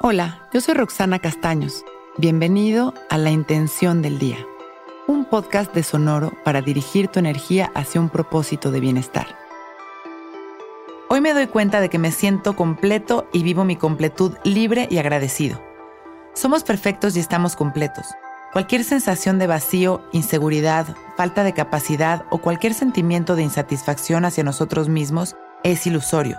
Hola, yo soy Roxana Castaños. Bienvenido a La Intención del Día, un podcast de Sonoro para dirigir tu energía hacia un propósito de bienestar. Hoy me doy cuenta de que me siento completo y vivo mi completud libre y agradecido. Somos perfectos y estamos completos. Cualquier sensación de vacío, inseguridad, falta de capacidad o cualquier sentimiento de insatisfacción hacia nosotros mismos es ilusorio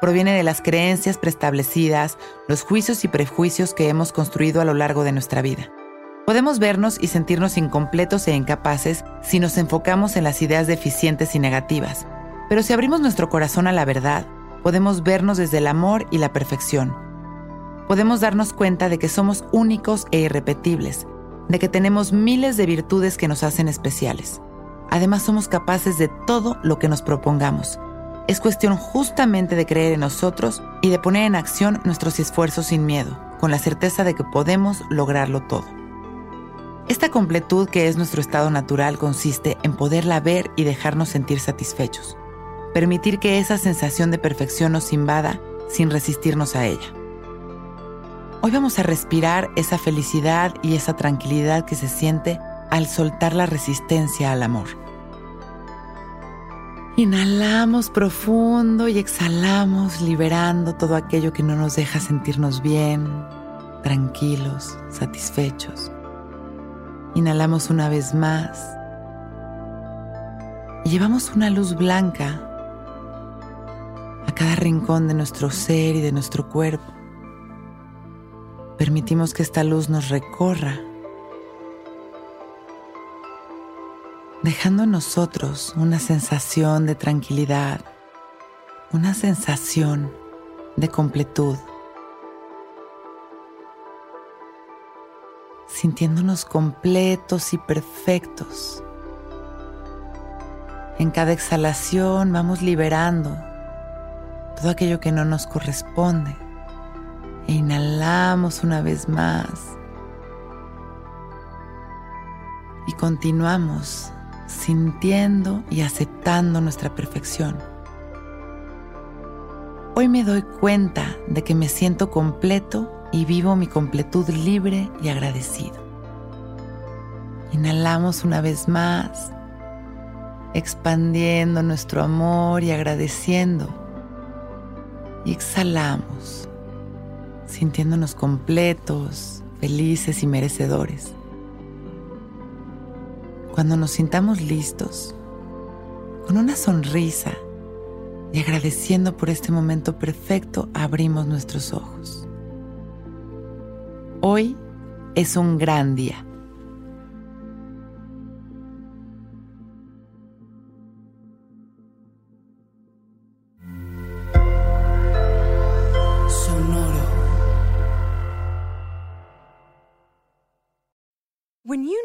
proviene de las creencias preestablecidas, los juicios y prejuicios que hemos construido a lo largo de nuestra vida. Podemos vernos y sentirnos incompletos e incapaces si nos enfocamos en las ideas deficientes y negativas, pero si abrimos nuestro corazón a la verdad, podemos vernos desde el amor y la perfección. Podemos darnos cuenta de que somos únicos e irrepetibles, de que tenemos miles de virtudes que nos hacen especiales. Además somos capaces de todo lo que nos propongamos es cuestión justamente de creer en nosotros y de poner en acción nuestros esfuerzos sin miedo, con la certeza de que podemos lograrlo todo. Esta completud que es nuestro estado natural consiste en poderla ver y dejarnos sentir satisfechos, permitir que esa sensación de perfección nos invada sin resistirnos a ella. Hoy vamos a respirar esa felicidad y esa tranquilidad que se siente al soltar la resistencia al amor. Inhalamos profundo y exhalamos liberando todo aquello que no nos deja sentirnos bien, tranquilos, satisfechos. Inhalamos una vez más y llevamos una luz blanca a cada rincón de nuestro ser y de nuestro cuerpo. Permitimos que esta luz nos recorra dejando en nosotros una sensación de tranquilidad, una sensación de completud, sintiéndonos completos y perfectos. En cada exhalación vamos liberando todo aquello que no nos corresponde. E inhalamos una vez más. Y continuamos sintiendo y aceptando nuestra perfección. Hoy me doy cuenta de que me siento completo y vivo mi completud libre y agradecido. Inhalamos una vez más, expandiendo nuestro amor y agradeciendo. Y exhalamos, sintiéndonos completos, felices y merecedores. Cuando nos sintamos listos, con una sonrisa y agradeciendo por este momento perfecto, abrimos nuestros ojos. Hoy es un gran día.